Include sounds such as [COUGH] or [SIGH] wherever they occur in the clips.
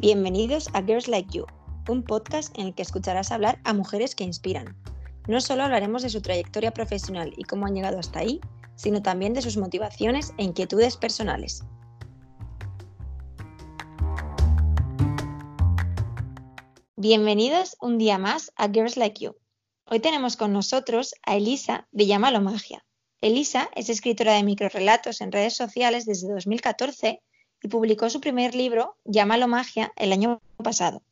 Bienvenidos a Girls Like You, un podcast en el que escucharás hablar a mujeres que inspiran. No solo hablaremos de su trayectoria profesional y cómo han llegado hasta ahí, sino también de sus motivaciones e inquietudes personales. Bienvenidos un día más a Girls Like You. Hoy tenemos con nosotros a Elisa de Llámalo Magia. Elisa es escritora de microrelatos en redes sociales desde 2014 y publicó su primer libro, Llámalo Magia, el año pasado.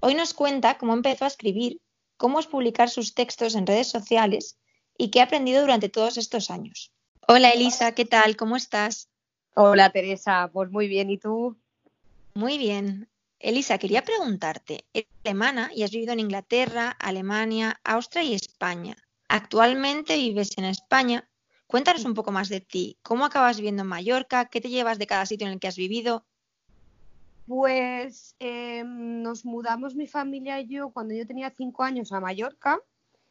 Hoy nos cuenta cómo empezó a escribir, cómo es publicar sus textos en redes sociales y qué ha aprendido durante todos estos años. Hola Elisa, ¿qué tal? ¿Cómo estás? Hola Teresa, pues muy bien, ¿y tú? Muy bien. Elisa, quería preguntarte, eres alemana y has vivido en Inglaterra, Alemania, Austria y España. Actualmente vives en España Cuéntanos un poco más de ti. ¿Cómo acabas viviendo en Mallorca? ¿Qué te llevas de cada sitio en el que has vivido? Pues em, nos mudamos mi familia y yo cuando yo tenía cinco años a Mallorca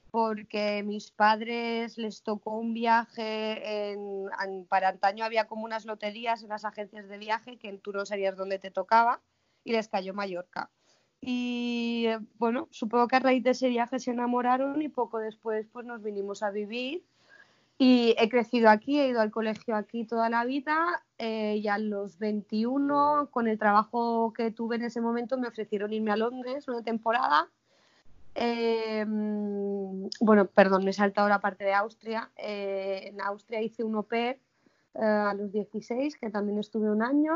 porque mis padres les tocó un viaje en, para antaño había como unas loterías en las agencias de viaje que tú no sabías dónde te tocaba y les cayó Mallorca. Y bueno, supongo que a raíz de ese viaje se enamoraron y poco después pues nos vinimos a vivir y he crecido aquí, he ido al colegio aquí toda la vida eh, y a los 21, con el trabajo que tuve en ese momento, me ofrecieron irme a Londres una temporada. Eh, bueno, perdón, me he saltado la parte de Austria. Eh, en Austria hice un au pair a los 16, que también estuve un año.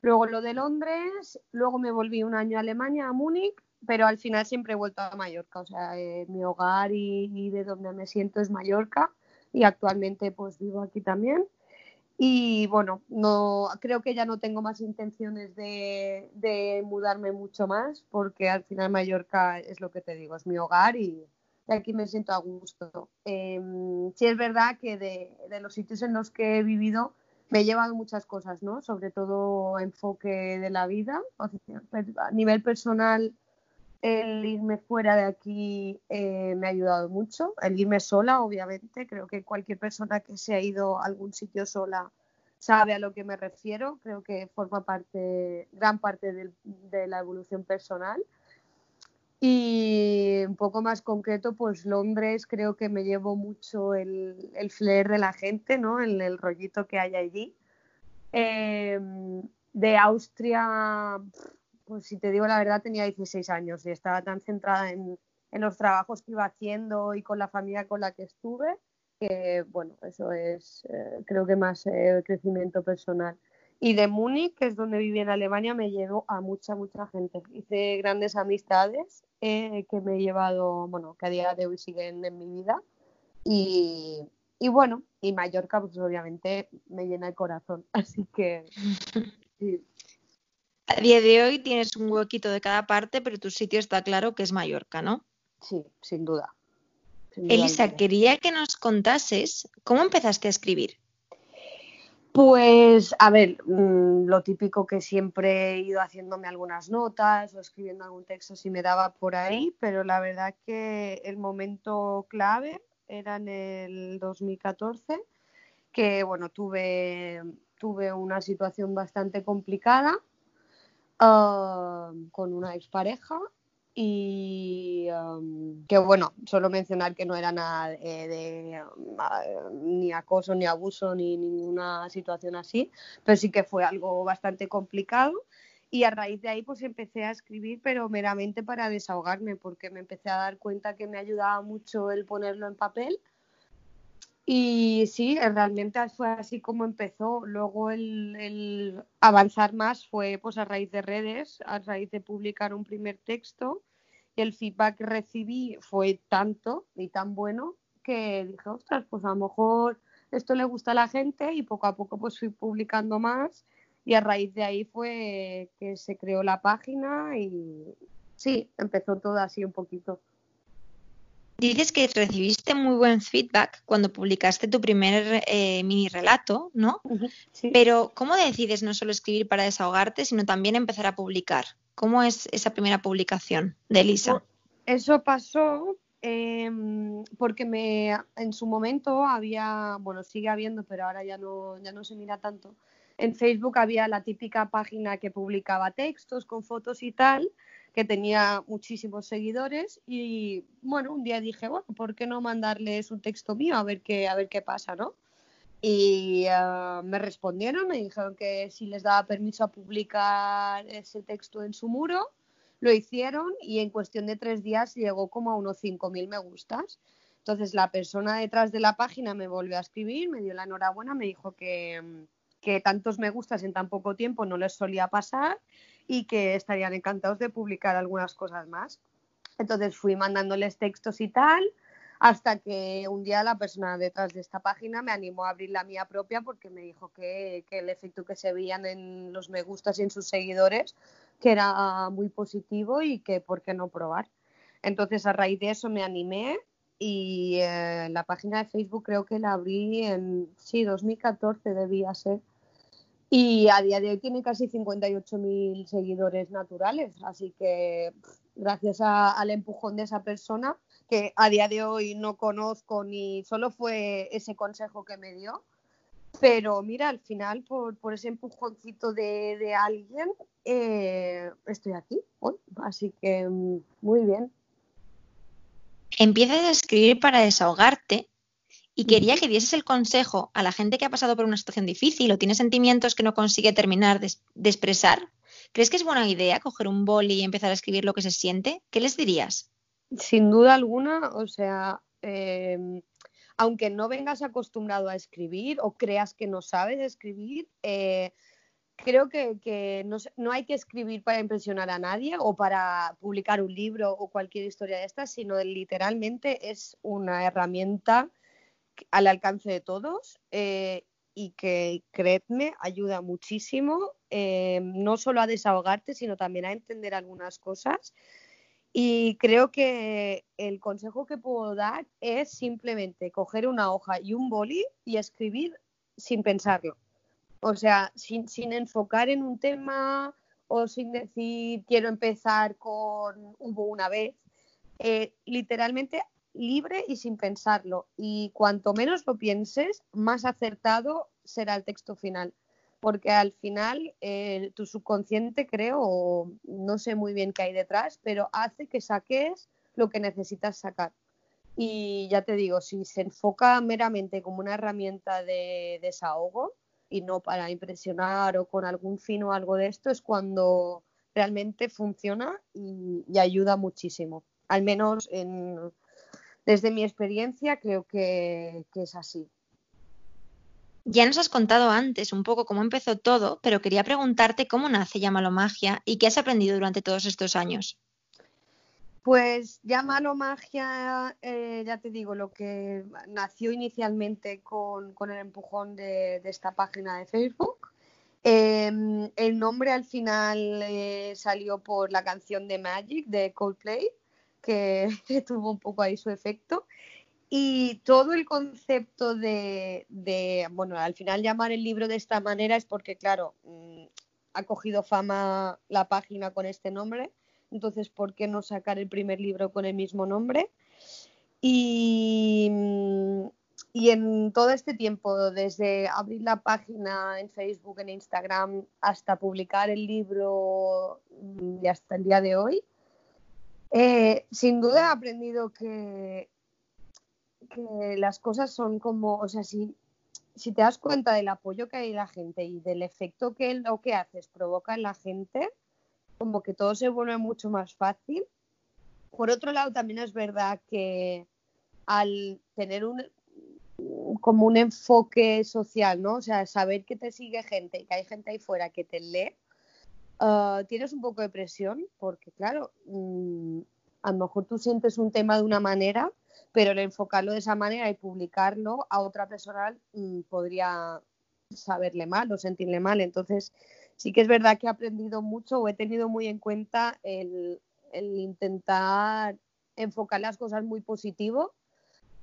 Luego lo de Londres, luego me volví un año a Alemania, a Múnich, pero al final siempre he vuelto a Mallorca. O sea, mi hogar y, y de donde me siento es Mallorca y actualmente pues vivo aquí también. Y bueno, no creo que ya no tengo más intenciones de, mudarme mucho más porque al final Mallorca es lo que te digo, es mi hogar y, aquí me siento a gusto. Eh, sí es verdad que de, de, los sitios en los que he vivido me he llevado muchas cosas, ¿no? Sobre todo enfoque de la vida. a nivel personal el irme fuera de aquí eh, me ha ayudado mucho. El irme sola, obviamente. Creo que cualquier persona que se ha ido a algún sitio sola sabe a lo que me refiero. Creo que forma parte, gran parte de, la evolución personal. Y un poco más concreto, pues Londres creo que me llevo mucho el, el de la gente, ¿no? El, el rollito que hay allí. Em, de Austria, pues si te digo la verdad, tenía 16 años y estaba tan centrada en, los trabajos que iba haciendo y con la familia con la que estuve, que bueno, eso es eh, creo que más eh, crecimiento personal. Y de Múnich, que es donde viví en Alemania, me llevo a mucha, mucha gente. Hice grandes amistades eh, que me he llevado, bueno, que a día de hoy siguen en mi vida. Y, y bueno, y Mallorca, pues obviamente me llena el corazón. [LAUGHS] Así que [LAUGHS] sí. A día de hoy tienes un huequito de cada parte, pero tu sitio está claro que es Mallorca, ¿no? Sí, sin duda. Elisa, quería que nos contases cómo empezaste a escribir. Pues, a ver, mm, lo típico que siempre he ido haciéndome algunas notas o escribiendo algún texto si me daba por ahí, pero la verdad que el momento clave era en el 2014, que bueno, tuve, tuve una situación bastante complicada con una expareja y que bueno, solo mencionar que no era nada de, ni acoso, ni abuso, ni ninguna situación así, pero sí que fue algo bastante complicado. Y a raíz de ahí pues empecé a escribir, pero meramente para desahogarme, porque me empecé a dar cuenta que me ayudaba mucho el ponerlo en papel y sí, realmente fue así como empezó. Luego el, avanzar más fue pues a raíz de redes, a raíz de publicar un primer texto. Y el feedback que recibí fue tanto y tan bueno que dije, ostras, pues a lo mejor esto le gusta a la gente y poco a poco pues fui publicando más y a raíz de ahí fue que se creó la página y sí, empezó todo así un poquito. Dices que recibiste muy buen feedback cuando publicaste tu primer eh, mini relato, ¿no? Pero ¿cómo decides no solo escribir para desahogarte, sino también empezar a publicar? ¿Cómo es esa primera publicación de Elisa? Eso pasó em, porque me, en su momento había, bueno, sigue habiendo, pero ahora ya no, ya no se mira tanto, en Facebook había la típica página que publicaba textos con fotos y tal, que tenía muchísimos seguidores y bueno, un día dije, bueno, ¿por qué no mandarles un texto mío a ver qué, a ver qué pasa, ¿no? Y eh, me respondieron, me dijeron que si les daba permiso a publicar ese texto en su muro, lo hicieron y en cuestión de tres días llegó como a unos 5.000 me gustas. Entonces la persona detrás de la página me volvió a escribir, me dio la enhorabuena, me dijo que, que tantos me gustas en tan poco tiempo no les solía pasar y que estarían encantados de publicar algunas cosas más. Entonces fui mandándoles textos y tal, hasta que un día la persona detrás de esta página me animó a abrir la mía propia porque me dijo que, el efecto que se veían en los me gustas y en sus seguidores que era muy positivo y que por qué no probar. Entonces a raíz de eso me animé y eh, la página de Facebook creo que la abrí en, sí, 2014 debía ser. Y a día de hoy tiene casi 58.000 seguidores naturales, así que gracias al empujón de esa persona, que a día de hoy no conozco ni solo fue ese consejo que me dio, pero mira, al final por, por ese empujoncito de, de alguien eh, estoy aquí hoy, así que mm, muy bien. Empiezas a escribir para desahogarte y quería que dieses el consejo a la gente que ha pasado por una situación difícil o tiene sentimientos que no consigue terminar de, expresar. ¿Crees que es buena idea coger un boli y empezar a escribir lo que se siente? ¿Qué les dirías? Sin duda alguna, o sea, em, aunque no vengas acostumbrado a escribir o creas que no sabes escribir, eh, creo que, no, no, hay que escribir para impresionar a nadie o para publicar un libro o cualquier historia de estas, sino literalmente es una herramienta al alcance de todos eh, y que, creedme, ayuda muchísimo, eh, no solo a desahogarte, sino también a entender algunas cosas. Y creo que el consejo que puedo dar es simplemente coger una hoja y un boli y escribir sin pensarlo. O sea, sin, sin enfocar en un tema o sin decir quiero empezar con hubo una vez. Eh, literalmente libre y sin pensarlo. Y cuanto menos lo pienses, más acertado será el texto final. Porque al final eh, tu subconsciente, creo, no sé muy bien qué hay detrás, pero hace que saques lo que necesitas sacar. Y ya te digo, si se enfoca meramente como una herramienta de desahogo y no para impresionar o con algún fin o algo de esto, es cuando realmente funciona y ayuda muchísimo. Al menos en, desde mi experiencia creo que, es así. Ya nos has contado antes un poco cómo empezó todo, pero quería preguntarte cómo nace Llámalo Magia y qué has aprendido durante todos estos años. Pues Llámalo Magia, eh, ya te digo, lo que nació inicialmente con, el empujón de, esta página de Facebook. Em, el nombre al final eh, salió por la canción de Magic de Coldplay [LAUGHS] que, tuvo un poco ahí su efecto. Y todo el concepto de, bueno, al final llamar el libro de esta manera es porque, claro, mm, ha cogido fama la página con este nombre, entonces, ¿por qué no sacar el primer libro con el mismo nombre? Y, mm, y en todo este tiempo, desde abrir la página en Facebook, en Instagram, hasta publicar el libro mm, y hasta el día de hoy, eh, sin duda he aprendido que, las cosas son como, o sea, si, si te das cuenta del apoyo que hay en la gente y del efecto que lo que haces provoca en la gente, como que todo se vuelve mucho más fácil. Por otro lado, también es verdad que al tener un como un enfoque social, ¿no? O sea, saber que te sigue gente y que hay gente ahí fuera que te lee, Ah, tienes un poco de presión porque, claro, mm, a lo mejor tú sientes un tema de una manera, pero el enfocarlo de esa manera y publicarlo a otra persona mm, podría saberle mal o sentirle mal. Entonces, sí que es verdad que he aprendido mucho o he tenido muy en cuenta el, intentar enfocar las cosas muy positivo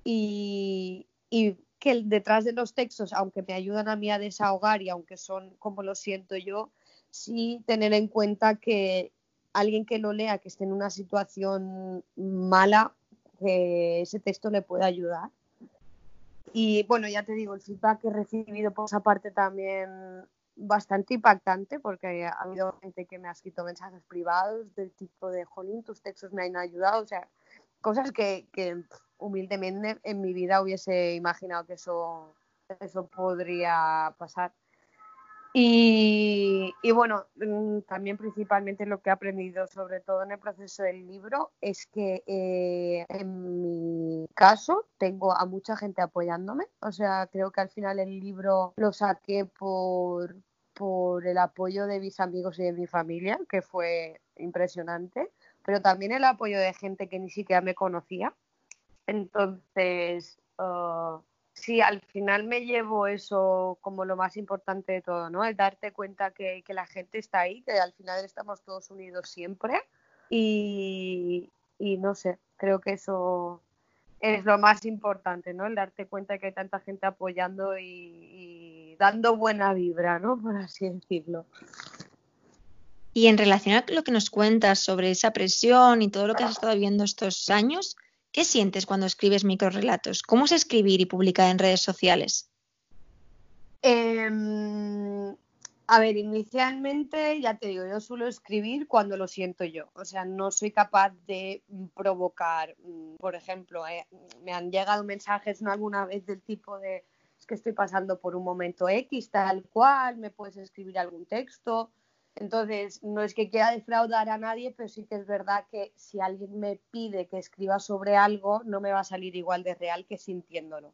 y, y que detrás de los textos, aunque me ayudan a mí a desahogar y aunque son como lo siento yo, sí tener en cuenta que alguien que lo lea, que esté en una situación mala, que ese texto le puede ayudar. Y bueno, ya te digo, el feedback que he recibido por esa parte también bastante impactante porque ha habido gente que me ha escrito mensajes privados del tipo de, jolín, tus textos me han ayudado, o sea, cosas que, que humildemente en mi vida hubiese imaginado que eso, eso podría pasar. Y, bueno, mm, también principalmente lo que he aprendido, sobre todo en el proceso del libro, es que eh, en mi caso tengo a mucha gente apoyándome. O sea, creo que al final el libro lo saqué por, por el apoyo de mis amigos y de mi familia, que fue impresionante, pero también el apoyo de gente que ni siquiera me conocía. Entonces, uh, Sí, al final me llevo eso como lo más importante de todo, ¿no? El darte cuenta que, la gente está ahí, que al final estamos todos unidos siempre y, no sé, creo que eso es lo más importante, ¿no? El darte cuenta que hay tanta gente apoyando y, y dando buena vibra, ¿no? [LAUGHS] Por así decirlo. Y en relación a lo que nos cuentas sobre esa presión y todo lo que has estado viendo estos años, ¿Qué sientes cuando escribes microrelatos? ¿Cómo es escribir y publicar en redes sociales? Em, a ver, inicialmente, ya te digo, yo suelo escribir cuando lo siento yo. O sea, no soy capaz de provocar, mm, por ejemplo, eh, me han llegado mensajes ¿no? alguna vez del tipo de, es que estoy pasando por un momento X, tal cual, me puedes escribir algún texto. Entonces, no es que quiera defraudar a nadie, pero sí que es verdad que si alguien me pide que escriba sobre algo, no me va a salir igual de real que sintiéndolo.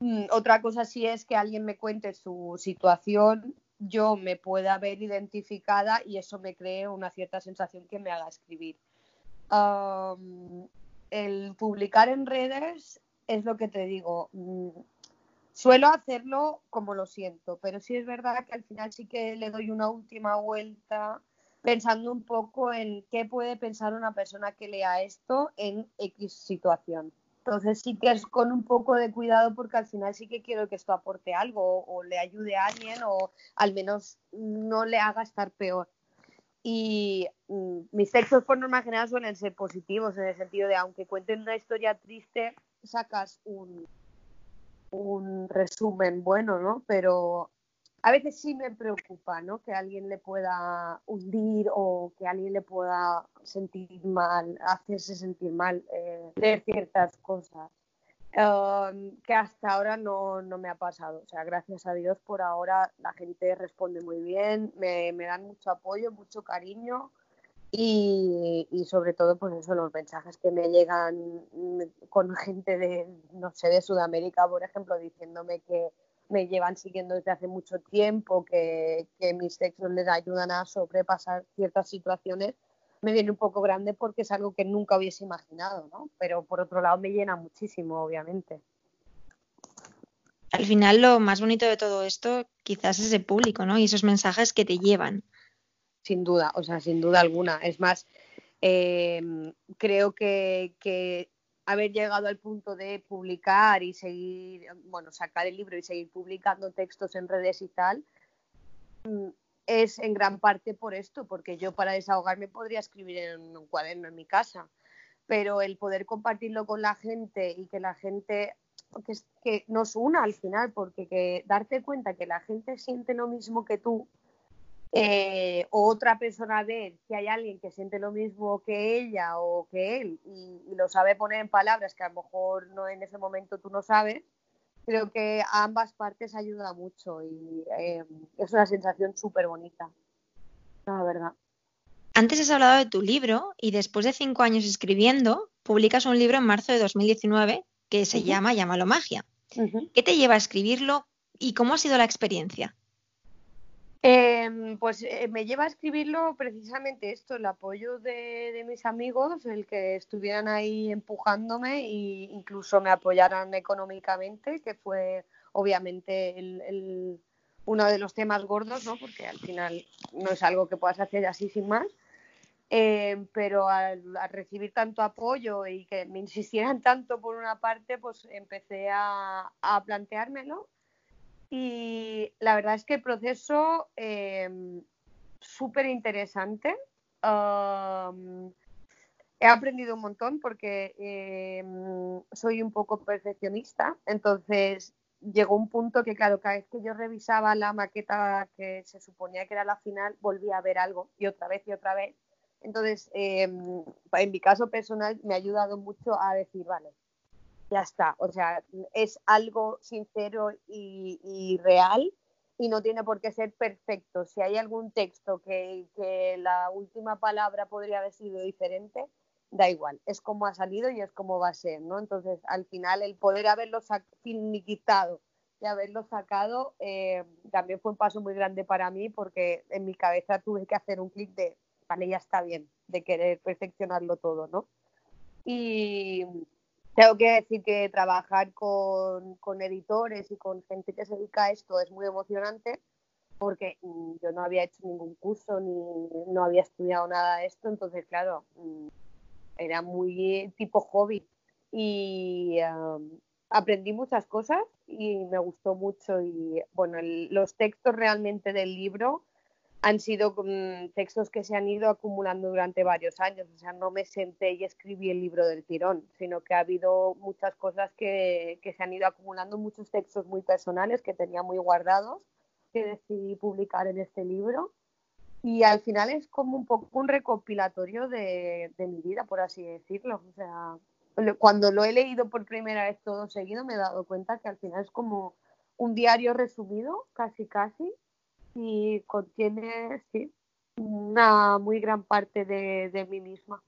Mm, otra cosa sí es que alguien me cuente su situación, yo me pueda ver identificada y eso me cree una cierta sensación que me haga escribir. el publicar en redes es lo que te digo. Mm, Suelo hacerlo como lo siento, pero sí es verdad que al final sí que le doy una última vuelta pensando un poco en qué puede pensar una persona que lea esto en X situación. Entonces sí que es con un poco de cuidado porque al final sí que quiero que esto aporte algo o, le ayude a alguien o al menos no le haga estar peor. Y mm, mis textos por norma general suelen ser positivos en el sentido de aunque cuenten una historia triste, sacas un, un resumen bueno, ¿no? Pero a veces sí me preocupa, ¿no? Que alguien le pueda hundir o que alguien le pueda sentir mal, hacerse sentir mal, eh, leer ciertas cosas. Um, que hasta ahora no, no, me ha pasado. O sea, gracias a Dios por ahora la gente responde muy bien, me, me dan mucho apoyo, mucho cariño y, sobre todo, pues eso, los mensajes que me llegan con gente de, no sé, de Sudamérica, por ejemplo, diciéndome que me llevan siguiendo desde hace mucho tiempo, que, mis textos les ayudan a sobrepasar ciertas situaciones, me viene un poco grande porque es algo que nunca hubiese imaginado, ¿no? Pero por otro lado me llena muchísimo, obviamente. Al final lo más bonito de todo esto quizás es el público, ¿no? Y esos mensajes que te llevan sin duda, o sea, sin duda alguna. Es más, eh, creo que, haber llegado al punto de publicar y seguir, bueno, sacar el libro y seguir publicando textos en redes y tal, mm, es en gran parte por esto, porque yo para desahogarme podría escribir en un cuaderno en mi casa, pero el poder compartirlo con la gente y que la gente que, nos una al final, porque que darte cuenta que la gente siente lo mismo que tú eh, otra persona ve que hay alguien que siente lo mismo que ella o que él y, lo sabe poner en palabras que a lo mejor no en ese momento tú no sabes, creo que a ambas partes ayuda mucho y eh, es una sensación súper bonita, la verdad. Antes has hablado de tu libro y después de cinco años escribiendo, publicas un libro en marzo de 2019 que se llama Llámalo Magia. ¿Qué te lleva a escribirlo y cómo ha sido la experiencia? Em, pues eh, me lleva a escribirlo precisamente esto, el apoyo de, mis amigos, el que estuvieran ahí empujándome e incluso me apoyaran económicamente, que fue obviamente el, uno de los temas gordos, ¿no? porque al final no es algo que puedas hacer así sin más. Em, pero al, recibir tanto apoyo y que me insistieran tanto por una parte, pues empecé a, a planteármelo y la verdad es que el proceso eh, súper interesante. he aprendido un montón porque em, soy un poco perfeccionista, entonces llegó un punto que, claro, cada vez que yo revisaba la maqueta que se suponía que era la final, volvía a ver algo y otra vez y otra vez. Entonces, em, en mi caso personal, me ha ayudado mucho a decir, vale, ya está. O sea, es algo sincero y, real y no tiene por qué ser perfecto. Si hay algún texto que, que la última palabra podría haber sido diferente, da igual, es como ha salido y es como va a ser, ¿no? Entonces, al final, el poder haberlo finiquitado y haberlo sacado eh, también fue un paso muy grande para mí porque en mi cabeza tuve que hacer un clic de, vale, ya está bien, de querer perfeccionarlo todo, ¿no? Y tengo que decir que trabajar con, con editores y con gente que se dedica a esto es muy emocionante porque mm, yo no había hecho ningún curso ni no había estudiado nada de esto, entonces, claro, mm, era muy tipo hobby. Y aprendí muchas cosas y me gustó mucho y bueno, los textos realmente del libro han sido mm, textos que se han ido acumulando durante varios años, o sea, no me senté y escribí el libro del tirón, sino que ha habido muchas cosas que, que se han ido acumulando, muchos textos muy personales que tenía muy guardados, que decidí publicar en este libro y al final es como un poco un recopilatorio de, mi vida, por así decirlo. O sea, cuando lo he leído por primera vez todo seguido me he dado cuenta que al final es como un diario resumido, casi casi, y contiene, sí, una muy gran parte de, de mí misma.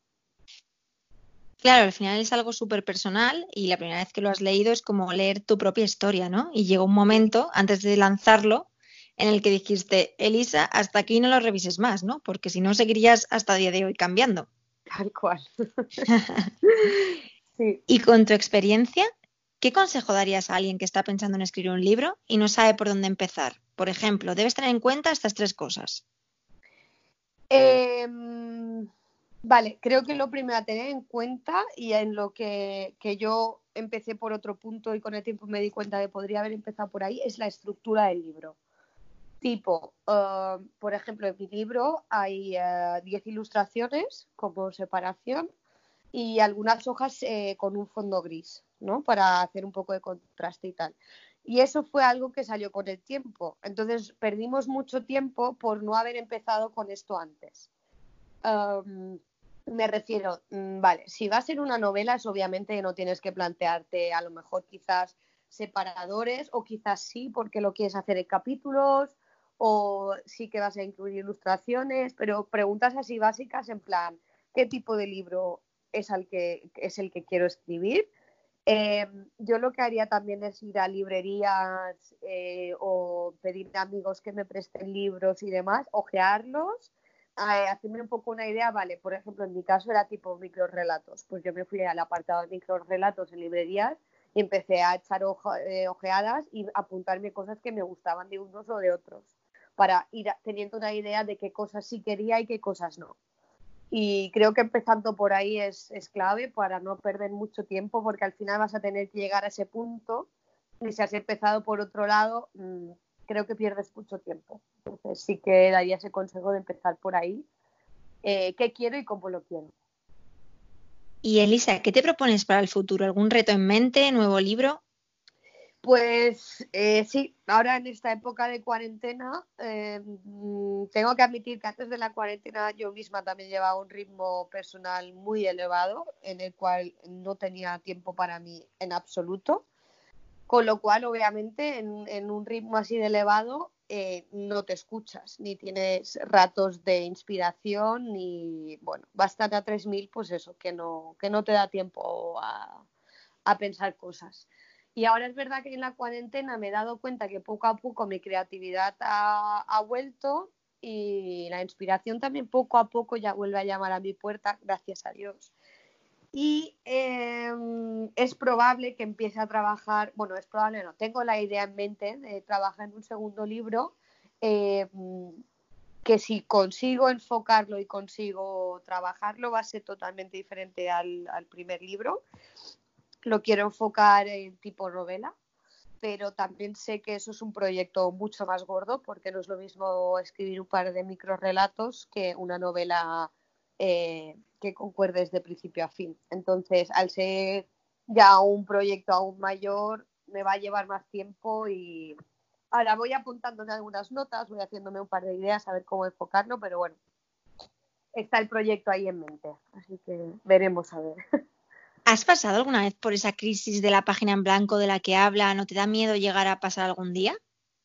Claro, al final es algo súper personal y la primera vez que lo has leído es como leer tu propia historia, ¿no? Y llega un momento, antes de lanzarlo, en el que dijiste, Elisa, hasta aquí no lo revises más, ¿no? Porque si no, seguirías hasta el día de hoy cambiando. Tal cual. [LAUGHS] Y con tu experiencia, ¿qué consejo darías a alguien que está pensando en escribir un libro y no sabe por dónde empezar? Por ejemplo, debes tener en cuenta estas tres cosas. Em, vale, creo que lo primero a tener en cuenta y en lo que, que, yo empecé por otro punto y con el tiempo me di cuenta de que podría haber empezado por ahí es la estructura del libro. Tipo, eh, por ejemplo, en mi libro hay 10 eh, ilustraciones como separación y algunas hojas eh, con un fondo gris, ¿no? Para hacer un poco de contraste y tal. Y eso fue algo que salió con el tiempo. Entonces perdimos mucho tiempo por no haber empezado con esto antes. Me refiero, mm, vale, si va a ser una novela es obviamente no tienes que plantearte a lo mejor quizás separadores o quizás sí porque lo quieres hacer en capítulos o sí que vas a incluir ilustraciones, pero preguntas así básicas en plan, ¿qué tipo de libro es el que quiero escribir? Em, yo lo que haría también es ir a librerías eh, o pedir a amigos que me presten libros y demás, ojearlos, eh, hacerme un poco una idea, vale, por ejemplo, en mi caso era tipo microrelatos, pues yo me fui al apartado de microrelatos en librerías y empecé a echar eh, ojeadas y apuntarme cosas que me gustaban de unos o de otros para ir teniendo una idea de qué cosas sí quería y qué cosas no. Y creo que empezando por ahí es, clave para no perder mucho tiempo porque al final vas a tener que llegar a ese punto y si has empezado por otro lado, mm, creo que pierdes mucho tiempo. Entonces sí que daría ese consejo de empezar por ahí. Eh, ¿Qué quiero y cómo lo quiero? Y Elisa, ¿qué te propones para el futuro? ¿Algún reto en mente? ¿Nuevo libro? Pues eh, sí, ahora en esta época de cuarentena, eh, tengo que admitir que antes de la cuarentena yo misma también llevaba un ritmo personal muy elevado, en el cual no tenía tiempo para mí en absoluto, con lo cual obviamente en, un ritmo así de elevado eh, no te escuchas, ni tienes ratos de inspiración, ni, bueno, bastante a 3.000, pues eso, que no, que no te da tiempo a, a pensar cosas. Y ahora es verdad que en la cuarentena me he dado cuenta que poco a poco mi creatividad ha, vuelto y la inspiración también poco a poco ya vuelve a llamar a mi puerta, gracias a Dios. Y em, es probable que empiece a trabajar, bueno, es probable, no, tengo la idea en mente de trabajar en un segundo libro, em, que si consigo enfocarlo y consigo trabajarlo va a ser totalmente diferente al, al primer libro lo quiero enfocar en tipo novela, pero también sé que eso es un proyecto mucho más gordo porque no es lo mismo escribir un par de microrelatos que una novela eh, que concuerde de principio a fin. Entonces, al ser ya un proyecto aún mayor, me va a llevar más tiempo y ahora voy apuntando en algunas notas, voy haciéndome un par de ideas a ver cómo enfocarlo, pero bueno, está el proyecto ahí en mente, así que veremos a ver. [LAUGHS] ¿Has pasado alguna vez por esa crisis de la página en blanco de la que habla? ¿No te da miedo llegar a pasar algún día?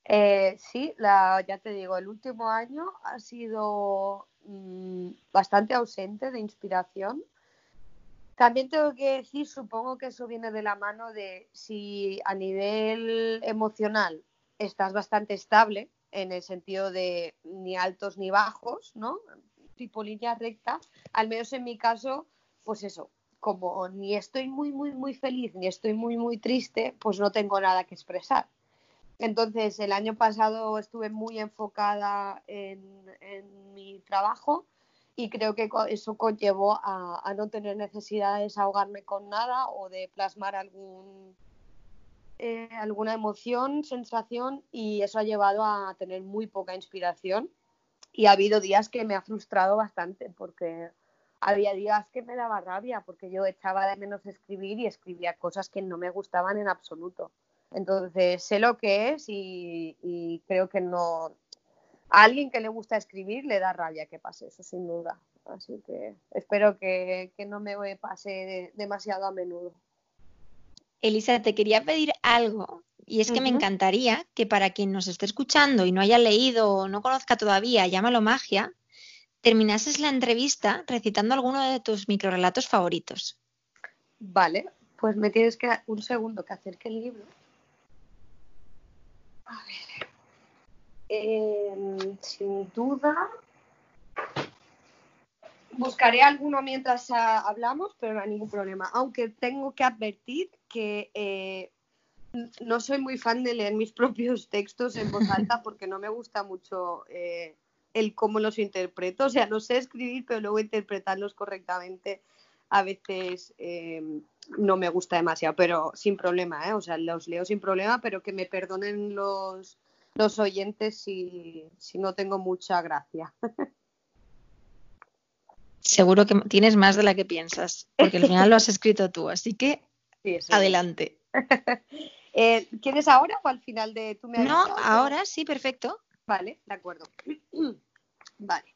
Eh, sí, ya te digo, el último año ha sido mm, bastante ausente de inspiración. También tengo que decir, supongo que eso viene de la mano de si a nivel emocional estás bastante estable, en el sentido de ni altos ni bajos, ¿no? Tipo línea recta, al menos en mi caso, pues eso, como ni estoy muy, muy, muy feliz ni estoy muy, muy triste, pues no tengo nada que expresar. Entonces, el año pasado estuve muy enfocada en, mi trabajo y creo que eso conllevó a, no tener necesidad de desahogarme con nada o de plasmar algún, eh, alguna emoción, sensación y eso ha llevado a tener muy poca inspiración y ha habido días que me ha frustrado bastante porque había días que me daba rabia porque yo echaba de menos escribir y escribía cosas que no me gustaban en absoluto. Entonces sé lo que es y, creo que no. A alguien que le gusta escribir le da rabia que pase eso, sin duda. Así que espero que, no me pase demasiado a menudo. Elisa, te quería pedir algo y es que me encantaría que para quien nos esté escuchando y no haya leído o no conozca todavía Llámalo Magia, terminases la entrevista recitando alguno de tus microrelatos favoritos. Vale, pues me tienes que un segundo que acerque el libro. A ver. Em, sin duda. Buscaré alguno mientras ah, hablamos, pero no hay ningún problema. Aunque tengo que advertir que eh, no soy muy fan de leer mis [LAUGHS] propios textos en voz alta porque no me gusta mucho eh, el cómo los interpreto. O sea, no sé escribir, pero luego interpretarlos correctamente a veces em, no me gusta demasiado, pero sin problema, ¿eh? O sea, los leo sin problema, pero que me perdonen los, los oyentes si, si no tengo mucha gracia. [LAUGHS] Seguro que tienes más de la que piensas, porque al final lo has escrito tú, así que adelante. [LAUGHS] eh, ¿Quieres ahora o al final de tu No, ahora sí, perfecto. Vale, de acuerdo. [CLEARS THROAT] vale.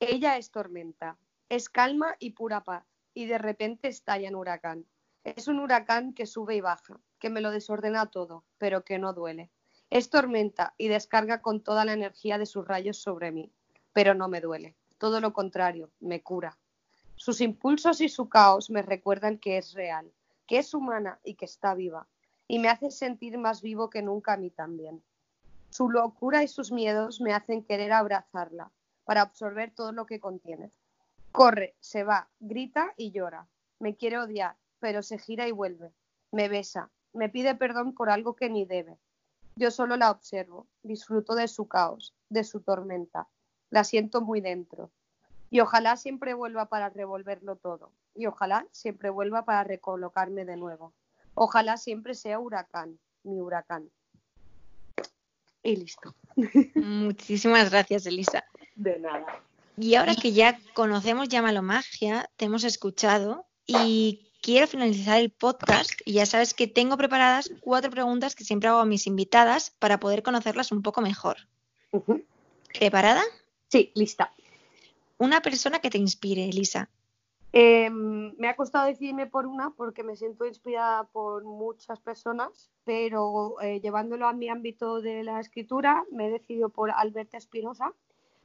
Ella es tormenta, es calma y pura paz, y de repente estalla en huracán. Es un huracán que sube y baja, que me lo desordena todo, pero que no duele. Es tormenta y descarga con toda la energía de sus rayos sobre mí, pero no me duele. Todo lo contrario, me cura. Sus impulsos y su caos me recuerdan que es real, que es humana y que está viva, y me hace sentir más vivo que nunca a mí también. Su locura y sus miedos me hacen querer abrazarla para absorber todo lo que contiene. Corre, se va, grita y llora. Me quiere odiar, pero se gira y vuelve. Me besa, me pide perdón por algo que ni debe. Yo solo la observo, disfruto de su caos, de su tormenta. La siento muy dentro. Y ojalá siempre vuelva para revolverlo todo. Y ojalá siempre vuelva para recolocarme de nuevo. Ojalá siempre sea huracán, mi huracán y listo. Muchísimas gracias, Elisa. De nada. Y ahora que ya conocemos Llámalo Magia, te hemos escuchado y quiero finalizar el podcast y ya sabes que tengo preparadas cuatro preguntas que siempre hago a mis invitadas para poder conocerlas un poco mejor. ¿Preparada? Sí, lista. Una persona que te inspire, Elisa. Em, me ha costado decidirme por una porque me siento inspirada por muchas personas, pero eh, llevándolo a mi ámbito de la escritura me he decidido por Alberto Espinosa,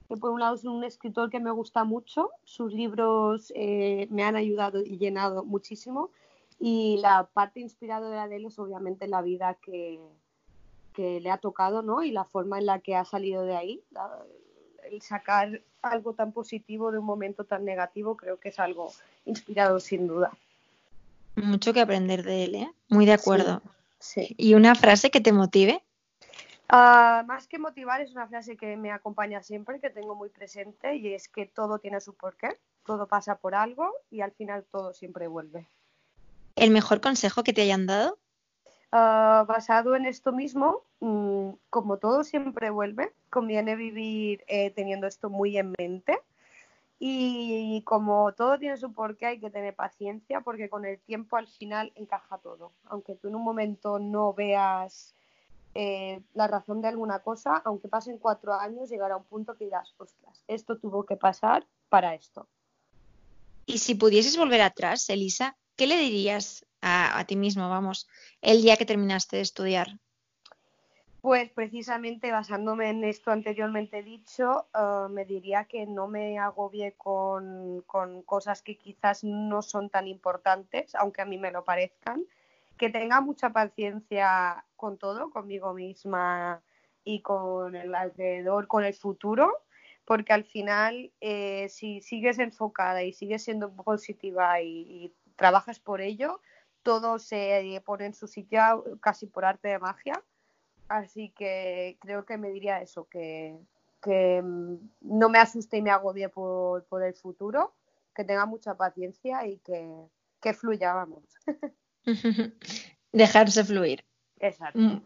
que por un lado es un escritor que me gusta mucho, sus libros eh, me han ayudado y llenado muchísimo y la parte inspiradora de él es obviamente la vida que, que le ha tocado ¿no? y la forma en la que ha salido de ahí, el sacar algo tan positivo de un momento tan negativo creo que es algo inspirado sin duda. Mucho que aprender de él, ¿eh? Muy de acuerdo. Sí. ¿Y una frase que te motive? Ah, más que motivar, es una frase que me acompaña siempre, que tengo muy presente, y es que todo tiene su porqué, todo pasa por algo y al final todo siempre vuelve. ¿El mejor consejo que te hayan dado? Ah, basado en esto mismo, mm, como todo siempre vuelve, conviene vivir eh, teniendo esto muy en mente Y como todo tiene su porqué, hay que tener paciencia porque con el tiempo al final encaja todo. Aunque tú en un momento no veas eh, la razón de alguna cosa, aunque pasen cuatro años, llegará un punto que dirás, ostras, esto tuvo que pasar para esto. Y si pudieses volver atrás, Elisa, ¿qué le dirías a, a ti mismo, vamos, el día que terminaste de estudiar? Pues precisamente basándome en esto anteriormente dicho, eh, me diría que no me agobie con, cosas que quizás no son tan importantes, aunque a mí me lo parezcan, que tenga mucha paciencia con todo, conmigo misma y con el alrededor, con el futuro, porque al final eh, si sigues enfocada y sigues siendo positiva y trabajas por ello, todo se pone en su sitio casi por arte de magia Así que creo que me diría eso, que, mm, no me asuste y me agobie por, por, el futuro, que tenga mucha paciencia y que, que fluya, vamos. [LAUGHS] Dejarse fluir. Exacto.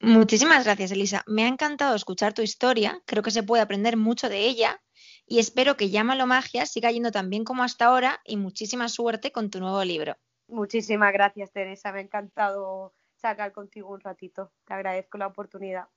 Muchísimas gracias, Elisa. Me ha encantado escuchar tu historia. Creo que se puede aprender mucho de ella y espero que Llámalo Magia siga yendo tan bien como hasta ahora y muchísima suerte con tu nuevo libro. Muchísimas gracias, Teresa. Me ha encantado sacar contigo un ratito. Te agradezco la oportunidad.